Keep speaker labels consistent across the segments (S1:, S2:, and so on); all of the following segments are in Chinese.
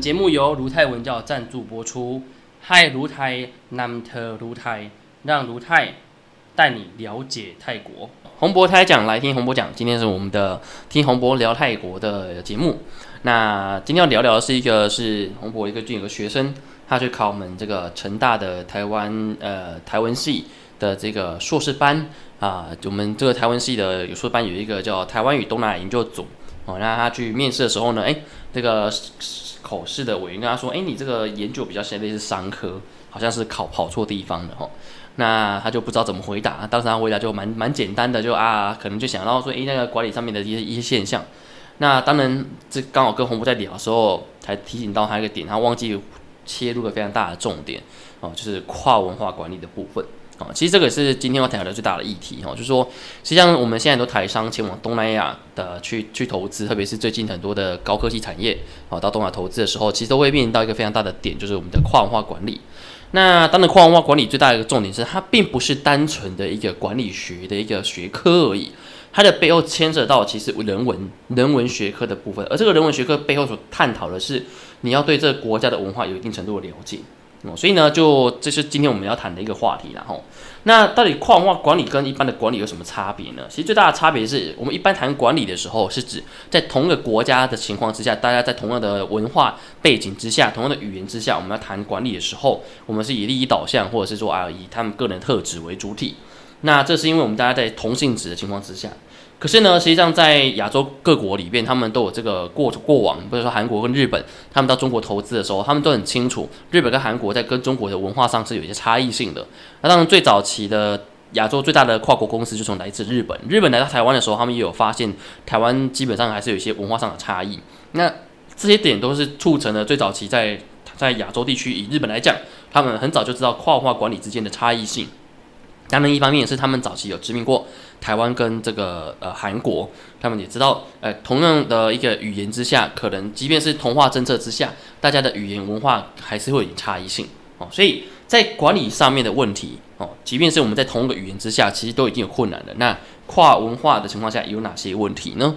S1: 节目由卢泰文教赞助播出。嗨，卢泰南特卢泰，让卢泰带你了解泰国。洪博泰讲，来听洪博讲。今天是我们的听洪博聊泰国的节目。那今天要聊聊的是一个是洪博一个有个学生，他去考我们这个成大的台湾呃台湾系的这个硕士班啊。我们这个台湾系的有硕士班有一个叫台湾与东南亚研究组哦。那他去面试的时候呢，哎，这个口试的委员跟他说，哎，你这个研究比较像类似商科，好像是考跑错地方了哈。那他就不知道怎么回答，当时他回答就蛮蛮简单的，就啊，可能就想到说，哎，那个管理上面的一些一些现象。那当然，这刚好跟洪博在聊的时候，才提醒到他一个点，他忘记切入了非常大的重点哦，就是跨文化管理的部分哦。其实这个是今天要谈的最大的议题哦，就是说，实际上我们现在很多台商前往东南亚的去去投资，特别是最近很多的高科技产业哦，到东南亚投资的时候，其实都会面临到一个非常大的点，就是我们的跨文化管理。那当然，跨文化管理最大的一个重点是，它并不是单纯的一个管理学的一个学科而已。它的背后牵涉到其实人文人文学科的部分，而这个人文学科背后所探讨的是你要对这个国家的文化有一定程度的了解哦，所以呢，就这是今天我们要谈的一个话题然后，那到底跨文化管理跟一般的管理有什么差别呢？其实最大的差别是我们一般谈管理的时候，是指在同一个国家的情况之下，大家在同样的文化背景之下，同样的语言之下，我们要谈管理的时候，我们是以利益导向，或者是说啊以他们个人特质为主体。那这是因为我们大家在同性质的情况之下。可是呢，实际上在亚洲各国里边，他们都有这个过过往，比如说韩国跟日本，他们到中国投资的时候，他们都很清楚，日本跟韩国在跟中国的文化上是有一些差异性的。那当然，最早期的亚洲最大的跨国公司就从来自日本，日本来到台湾的时候，他们也有发现台湾基本上还是有一些文化上的差异。那这些点都是促成了最早期在在亚洲地区，以日本来讲，他们很早就知道跨文化管理之间的差异性。当然，一方面也是他们早期有殖民过台湾跟这个呃韩国，他们也知道，呃，同样的一个语言之下，可能即便是同化政策之下，大家的语言文化还是会有差异性哦。所以在管理上面的问题哦，即便是我们在同一个语言之下，其实都已经有困难了。那跨文化的情况下有哪些问题呢？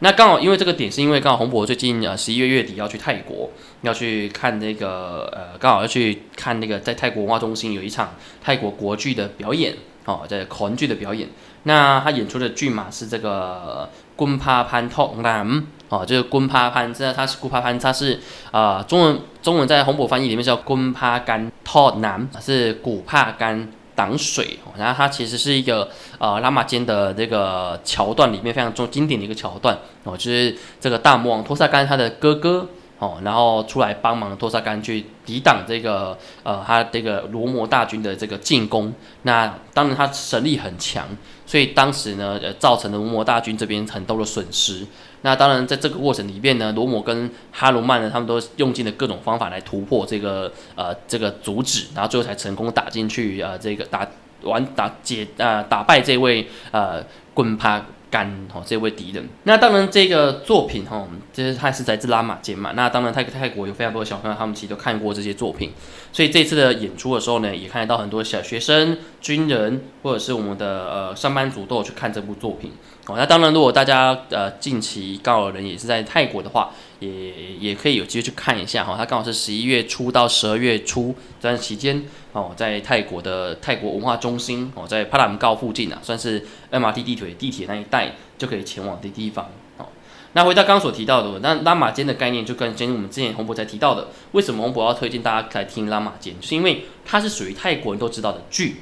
S1: 那刚好，因为这个点是因为刚好洪博最近呃十一月月底要去泰国，要去看那个呃刚好要去看那个在泰国文化中心有一场泰国国剧的表演哦，在狂剧的表演。那他演出的剧码是这个昆帕潘托南哦，就是昆帕潘，这他是昆帕潘，他是啊中文中文在洪博翻译里面叫昆帕干托南，是古帕甘。挡水，然后它其实是一个呃拉玛间的这个桥段里面非常重经典的一个桥段哦，就是这个大魔王托萨干他的哥哥哦，然后出来帮忙托萨干去抵挡这个呃他这个罗摩大军的这个进攻。那当然他神力很强，所以当时呢呃造成了罗摩大军这边很多的损失。那当然，在这个过程里面呢，罗摩跟哈鲁曼呢，他们都用尽了各种方法来突破这个呃这个阻止，然后最后才成功打进去呃这个打完打解呃打败这位呃棍帕干哦这位敌人。那当然这个作品哈，就是他是在自拉玛街嘛。那当然泰泰国有非常多的小朋友，他们其实都看过这些作品，所以这次的演出的时候呢，也看得到很多小学生、军人或者是我们的呃上班族都有去看这部作品。哦，那当然，如果大家呃近期刚好人也是在泰国的话，也也可以有机会去看一下哈。它刚好是十一月初到十二月初这段期间哦，在泰国的泰国文化中心哦，在帕拉姆高附近啊，算是 MRT 地铁地铁那一带就可以前往的地方哦。那回到刚刚所提到的，那拉玛间的概念就跟跟我们之前洪博才提到的，为什么洪博要推荐大家来听拉玛间，是因为它是属于泰国人都知道的剧，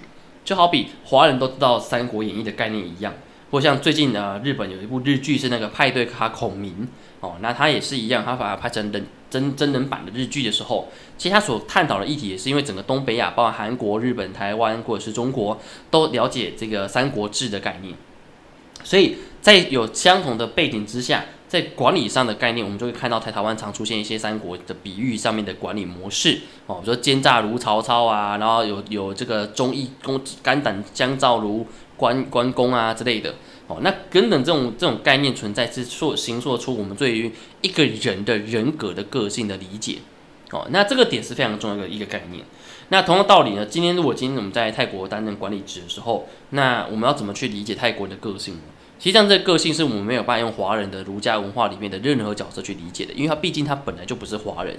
S1: 就好比华人都知道《三国演义》的概念一样。或像最近呃，日本有一部日剧是那个派对卡孔明哦，那他也是一样，他把它拍成人真真人版的日剧的时候，其实他所探讨的议题也是因为整个东北亚，包括韩国、日本、台湾或者是中国，都了解这个三国志的概念，所以在有相同的背景之下，在管理上的概念，我们就会看到在台湾常出现一些三国的比喻上面的管理模式哦，比如说奸诈如曹操啊，然后有有这个忠义公肝胆相照如。关关公啊之类的，哦，那等等这种这种概念存在，是说形塑出我们对于一个人的人格的个性的理解，哦，那这个点是非常重要的一个概念。那同样道理呢，今天如果今天我们在泰国担任管理职的时候，那我们要怎么去理解泰国人的个性呢？实际上，这个个性是我们没有办法用华人的儒家文化里面的任何角色去理解的，因为他毕竟他本来就不是华人。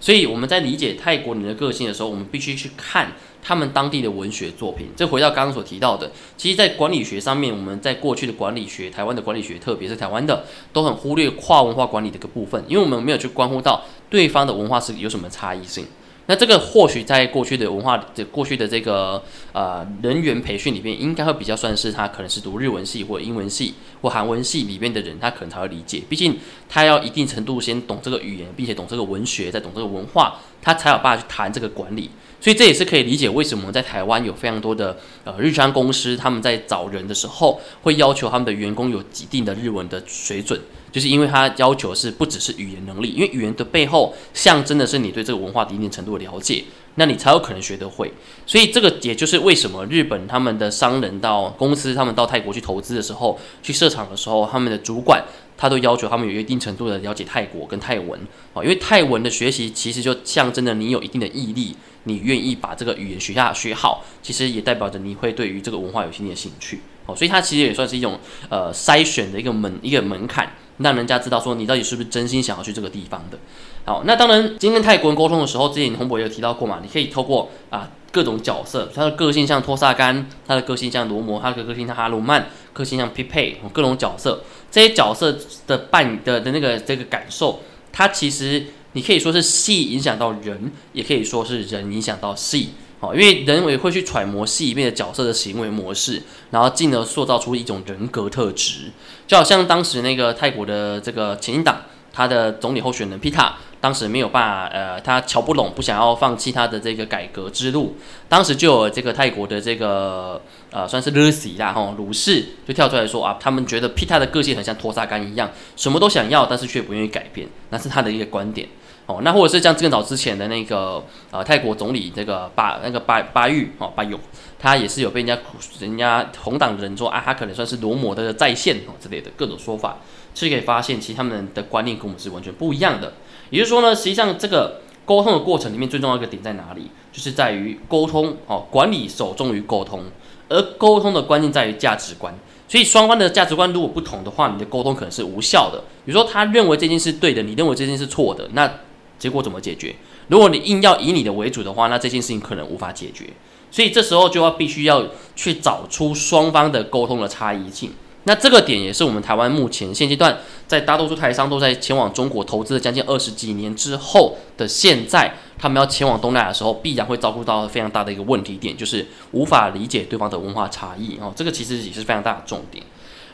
S1: 所以我们在理解泰国人的个性的时候，我们必须去看他们当地的文学作品。这回到刚刚所提到的，其实，在管理学上面，我们在过去的管理学，台湾的管理学，特别是台湾的，都很忽略跨文化管理的一个部分，因为我们没有去关乎到对方的文化是有什么差异性。那这个或许在过去的文化的过去的这个呃人员培训里面，应该会比较算是他可能是读日文系或英文系或韩文系里面的人，他可能才会理解。毕竟他要一定程度先懂这个语言，并且懂这个文学，再懂这个文化，他才有办法去谈这个管理。所以这也是可以理解为什么在台湾有非常多的呃日商公司，他们在找人的时候会要求他们的员工有一定的日文的水准，就是因为他要求是不只是语言能力，因为语言的背后象征的是你对这个文化的一定程度的了解，那你才有可能学得会。所以这个也就是为什么日本他们的商人到公司，他们到泰国去投资的时候，去设厂的时候，他们的主管。他都要求他们有一定程度的了解泰国跟泰文啊，因为泰文的学习其实就象征着你有一定的毅力，你愿意把这个语言学下学好，其实也代表着你会对于这个文化有一定的兴趣哦，所以它其实也算是一种呃筛选的一个门一个门槛，让人家知道说你到底是不是真心想要去这个地方的。好，那当然，今天泰国人沟通的时候，之前洪博也有提到过嘛，你可以透过啊。各种角色，他的个性像托萨干，他的个性像罗摩，他的个性像哈鲁曼，个性像匹配，各种角色，这些角色的扮的的那个这个感受，它其实你可以说是戏影响到人，也可以说是人影响到戏，哦，因为人也会去揣摩戏里面的角色的行为模式，然后进而塑造出一种人格特质，就好像当时那个泰国的这个前进党，他的总理候选人皮塔。当时没有办法，呃，他瞧不拢，不想要放弃他的这个改革之路。当时就有这个泰国的这个，呃，算是鲁西啦，吼，鲁氏就跳出来说啊，他们觉得皮塔的个性很像托萨干一样，什么都想要，但是却不愿意改变，那是他的一个观点。哦，那或者是像更早之前的那个，呃，泰国总理这个巴那个巴巴育哦，巴育，他也是有被人家人家红党的人说啊，他可能算是罗摩的在线哦之类的各种说法，是可以发现其实他们的观念跟我们是完全不一样的。也就是说呢，实际上这个沟通的过程里面最重要一个点在哪里？就是在于沟通哦，管理首重于沟通，而沟通的关键在于价值观。所以双方的价值观如果不同的话，你的沟通可能是无效的。比如说他认为这件事对的，你认为这件事错的，那结果怎么解决？如果你硬要以你的为主的话，那这件事情可能无法解决。所以这时候就要必须要去找出双方的沟通的差异性。那这个点也是我们台湾目前现阶段，在大多数台商都在前往中国投资了将近二十几年之后的现在，他们要前往东南亚的时候，必然会照顾到非常大的一个问题点，就是无法理解对方的文化差异哦。这个其实也是非常大的重点。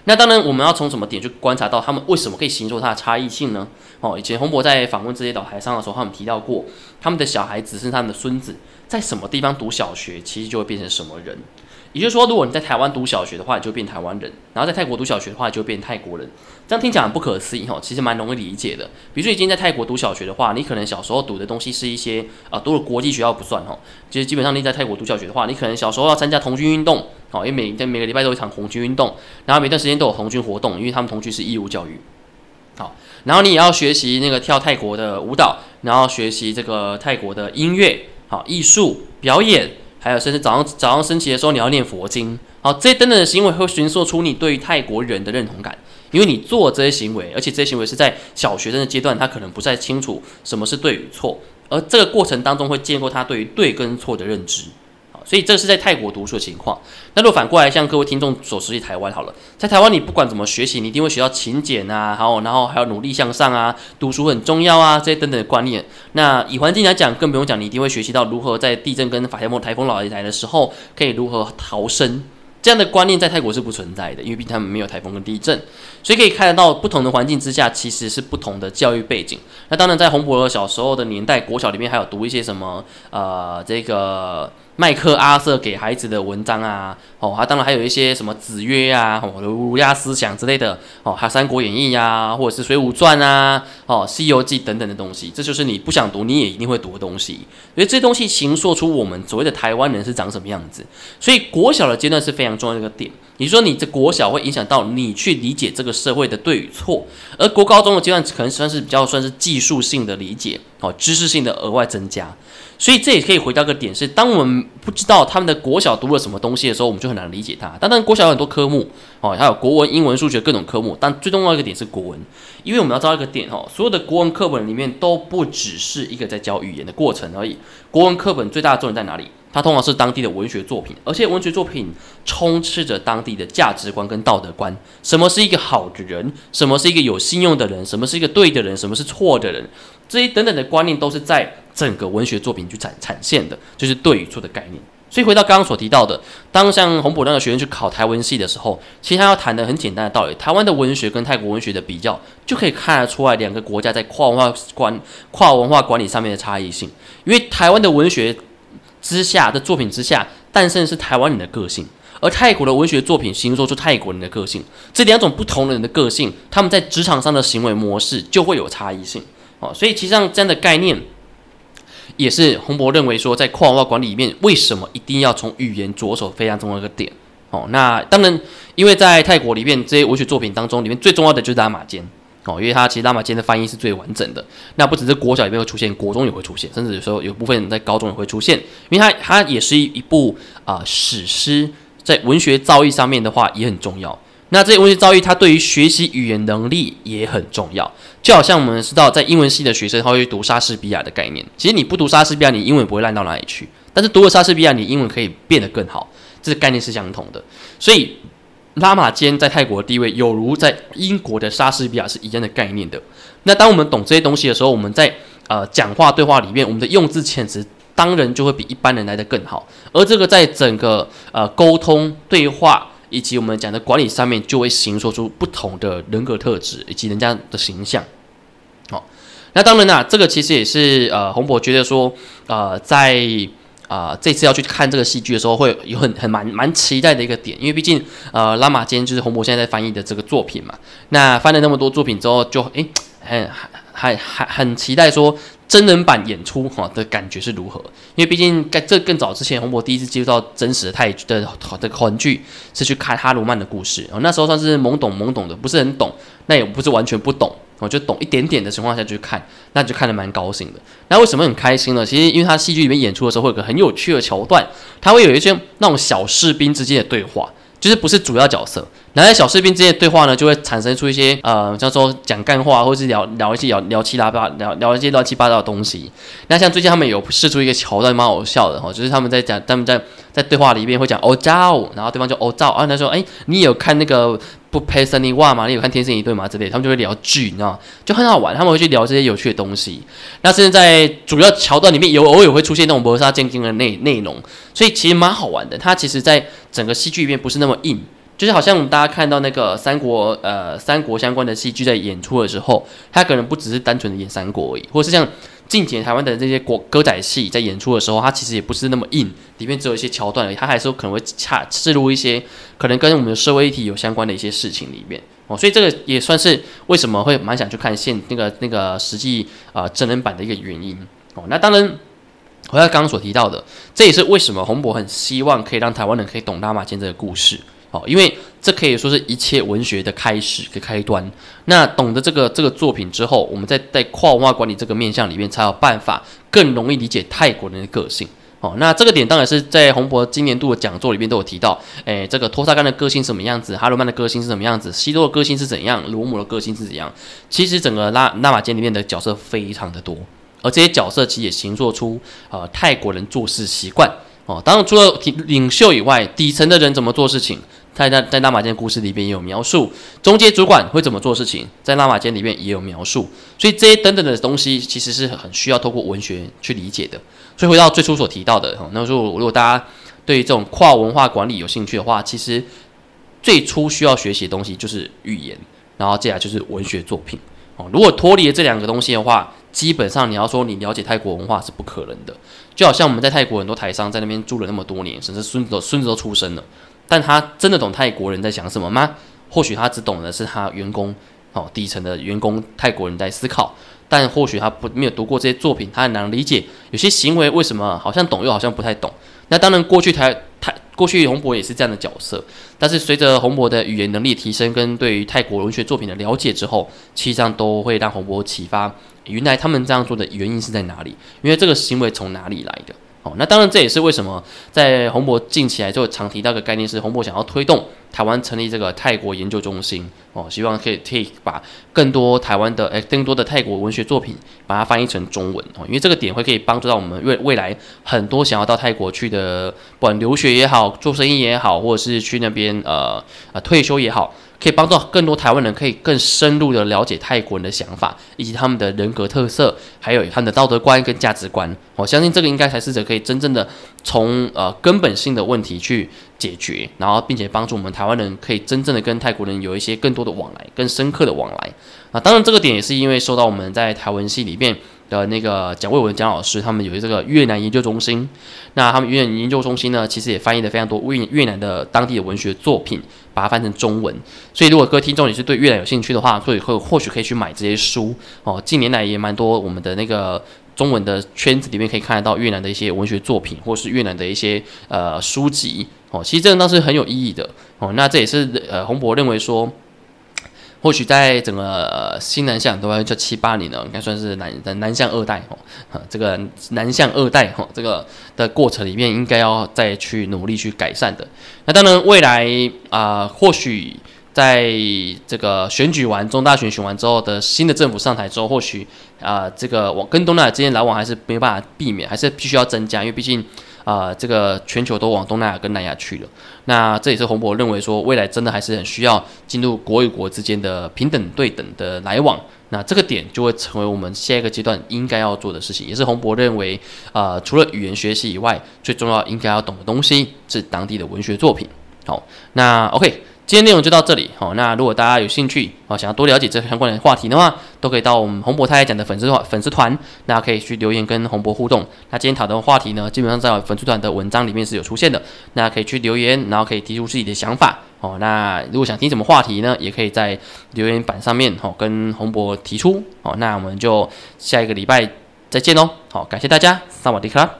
S1: 那当然，我们要从什么点去观察到他们为什么可以形容它的差异性呢？哦，以前洪博在访问这些岛台上的时候，他们提到过，他们的小孩子是他们的孙子，在什么地方读小学，其实就会变成什么人。也就是说，如果你在台湾读小学的话，你就变台湾人；然后在泰国读小学的话，就变泰国人。这样听起来很不可思议哈，其实蛮容易理解的。比如说，你今天在泰国读小学的话，你可能小时候读的东西是一些啊，读了国际学校不算哈。其实基本上你在泰国读小学的话，你可能小时候要参加童军运动，好，因为每在每个礼拜都有一场红军运动，然后每段时间都有红军活动，因为他们同居是义务教育。好，然后你也要学习那个跳泰国的舞蹈，然后学习这个泰国的音乐，好，艺术表演。还有，甚至早上早上升旗的时候，你要念佛经，好，这些等等的行为会形塑出你对于泰国人的认同感，因为你做这些行为，而且这些行为是在小学生的阶段，他可能不太清楚什么是对与错，而这个过程当中会建构他对于对跟错的认知。所以这是在泰国读书的情况。那如果反过来，像各位听众所熟悉台湾好了，在台湾你不管怎么学习，你一定会学到勤俭啊，好，然后还要努力向上啊，读书很重要啊，这些等等的观念。那以环境来讲，更不用讲，你一定会学习到如何在地震跟法台风台风来来的时候，可以如何逃生。这样的观念在泰国是不存在的，因为毕竟他们没有台风跟地震，所以可以看得到不同的环境之下，其实是不同的教育背景。那当然，在洪博小时候的年代，国小里面还有读一些什么，呃，这个。麦克阿瑟给孩子的文章啊，哦，他当然还有一些什么子曰啊，哦，儒家思想之类的，哦，还有《三国演义》啊，或者是《水浒传》啊，哦，《西游记》等等的东西，这就是你不想读你也一定会读的东西。所以这东西形塑出我们所谓的台湾人是长什么样子。所以国小的阶段是非常重要的一个点。你说你这国小会影响到你去理解这个社会的对与错，而国高中的阶段可能算是比较算是技术性的理解，哦，知识性的额外增加。所以这也可以回到个点是，当我们不知道他们的国小读了什么东西的时候，我们就很难理解它。当然，国小有很多科目，哦，还有国文、英文、数学各种科目，但最重要一个点是国文，因为我们要知道一个点，哦，所有的国文课本里面都不只是一个在教语言的过程而已。国文课本最大的重点在哪里？它通常是当地的文学作品，而且文学作品充斥着当地的价值观跟道德观。什么是一个好的人？什么是一个有信用的人？什么是一个对的人？什么是错的人？这些等等的观念都是在整个文学作品去产产现的，就是对与错的概念。所以回到刚刚所提到的，当像洪博那个学生去考台文系的时候，其实他要谈的很简单的道理：台湾的文学跟泰国文学的比较，就可以看得出来两个国家在跨文化管跨文化管理上面的差异性。因为台湾的文学。之下的作品之下诞生是台湾人的个性，而泰国的文学作品形塑出泰国人的个性。这两种不同的人的个性，他们在职场上的行为模式就会有差异性。哦，所以其实上这样的概念，也是洪博认为说，在跨文化管理里面，为什么一定要从语言着手非常重要的一个点。哦，那当然，因为在泰国里面这些文学作品当中，里面最重要的就是拉马坚。哦，因为它其实拉玛间的翻译是最完整的。那不只是国小里面会出现，国中也会出现，甚至有时候有部分人在高中也会出现。因为它它也是一一部啊史诗，在文学造诣上面的话也很重要。那这些文学造诣，它对于学习语言能力也很重要。就好像我们知道，在英文系的学生他会读莎士比亚的概念。其实你不读莎士比亚，你英文不会烂到哪里去。但是读了莎士比亚，你英文可以变得更好。这个概念是相同的。所以。拉玛坚在泰国的地位，有如在英国的莎士比亚是一样的概念的。那当我们懂这些东西的时候，我们在呃讲话对话里面，我们的用字遣词当然就会比一般人来的更好。而这个在整个呃沟通对话以及我们讲的管理上面，就会形塑出不同的人格特质以及人家的形象。好，那当然啦，这个其实也是呃洪博觉得说呃在。啊，这次要去看这个戏剧的时候，会有很很蛮蛮期待的一个点，因为毕竟呃，拉玛坚就是洪博现在在翻译的这个作品嘛。那翻了那么多作品之后，就诶，很还还很期待说真人版演出哈的感觉是如何？因为毕竟在这更早之前，洪博第一次接触到真实的泰的的韩剧是去看哈鲁曼的故事，那时候算是懵懂懵懂的，不是很懂，那也不是完全不懂。我就懂一点点的情况下去看，那就看得蛮高兴的。那为什么很开心呢？其实因为他戏剧里面演出的时候会有个很有趣的桥段，他会有一些那种小士兵之间的对话，就是不是主要角色。然后小士兵之间的对话呢，就会产生出一些呃，叫做讲干话，或是聊聊一些聊聊七八八聊聊一些乱七八糟的东西。那像最近他们有试出一个桥段，蛮好笑的哈，就是他们在讲他们在在对话里面会讲哦照，然后对方就哦照，啊他说哎，你有看那个？不配森尼哇嘛？你有看天生一对吗？之类，他们就会聊剧，你知道吗？就很好玩，他们会去聊这些有趣的东西。那甚至在主要桥段里面，有偶尔会出现那种谋杀震惊的内内容，所以其实蛮好玩的。它其实，在整个戏剧里面不是那么硬，就是好像大家看到那个三国呃三国相关的戏剧在演出的时候，它可能不只是单纯的演三国而已，或是像。近几年台湾的这些国歌仔戏在演出的时候，它其实也不是那么硬，里面只有一些桥段而已，它还是可能会插插入一些可能跟我们的社会议题有相关的一些事情里面哦，所以这个也算是为什么会蛮想去看现那个那个实际啊真人版的一个原因哦。那当然，回到刚刚所提到的，这也是为什么洪博很希望可以让台湾人可以懂拉马坚这个故事。哦，因为这可以说是一切文学的开始跟开端。那懂得这个这个作品之后，我们在在跨文化管理这个面向里面，才有办法更容易理解泰国人的个性。哦，那这个点当然是在洪博今年度的讲座里面都有提到。诶，这个托萨干的个性什么样子？哈罗曼的个性是什么样子？西多的个性是怎样？罗姆的个性是怎样？其实整个拉纳马间里面的角色非常的多，而这些角色其实也形作出呃泰国人做事习惯。哦，当然除了领袖以外，底层的人怎么做事情？他在在拉马间故事里边也有描述，中介主管会怎么做事情，在拉马间里面也有描述，所以这些等等的东西其实是很需要透过文学去理解的。所以回到最初所提到的，那如果如果大家对于这种跨文化管理有兴趣的话，其实最初需要学习的东西就是语言，然后接下来就是文学作品。哦，如果脱离了这两个东西的话，基本上你要说你了解泰国文化是不可能的。就好像我们在泰国很多台商在那边住了那么多年，甚至孙子都孙子都出生了。但他真的懂泰国人在想什么吗？或许他只懂的是他员工哦底层的员工泰国人在思考，但或许他不没有读过这些作品，他很难理解有些行为为什么好像懂又好像不太懂。那当然，过去台台过去洪博也是这样的角色，但是随着洪博的语言能力提升跟对于泰国文学作品的了解之后，实际上都会让洪博启发，原来他们这样做的原因是在哪里？因为这个行为从哪里来的？哦，那当然这也是为什么在洪博近期来就常提到个概念是洪博想要推动台湾成立这个泰国研究中心哦，希望可以可以把更多台湾的诶更多的泰国文学作品把它翻译成中文哦，因为这个点会可以帮助到我们未未来很多想要到泰国去的，不管留学也好，做生意也好，或者是去那边呃呃退休也好。可以帮助更多台湾人可以更深入的了解泰国人的想法，以及他们的人格特色，还有他们的道德观跟价值观。我相信这个应该才是可以真正的从呃根本性的问题去解决，然后并且帮助我们台湾人可以真正的跟泰国人有一些更多的往来，更深刻的往来。啊，当然这个点也是因为受到我们在台文系里面。的那个蒋卫文蒋老师，他们有这个越南研究中心。那他们越南研究中心呢，其实也翻译了非常多越越南的当地的文学作品，把它翻成中文。所以，如果各位听众也是对越南有兴趣的话，所以会或许可以去买这些书哦。近年来也蛮多我们的那个中文的圈子里面可以看得到越南的一些文学作品，或是越南的一些呃书籍哦。其实这个倒是很有意义的哦。那这也是呃洪博认为说。或许在整个新南向都要叫七八年了，应该算是南南向二代哦。这个南向二代哈，这个的过程里面应该要再去努力去改善的。那当然，未来啊，或许在这个选举完中大选选完之后的新的政府上台之后，或许啊，这个往跟东南亚之间来往还是没办法避免，还是必须要增加，因为毕竟。啊，这个全球都往东南亚跟南亚去了，那这也是洪博认为说，未来真的还是很需要进入国与国之间的平等对等的来往，那这个点就会成为我们下一个阶段应该要做的事情，也是洪博认为，啊，除了语言学习以外，最重要应该要懂的东西是当地的文学作品。好，那 OK。今天内容就到这里，好，那如果大家有兴趣，哦，想要多了解这相关的话题的话，都可以到我们洪博太太讲的粉丝团粉丝团，那可以去留言跟洪博互动。那今天讨论的话题呢，基本上在粉丝团的文章里面是有出现的，那可以去留言，然后可以提出自己的想法，哦，那如果想听什么话题呢，也可以在留言板上面，哦，跟洪博提出，哦，那我们就下一个礼拜再见喽，好，感谢大家，萨瓦迪卡。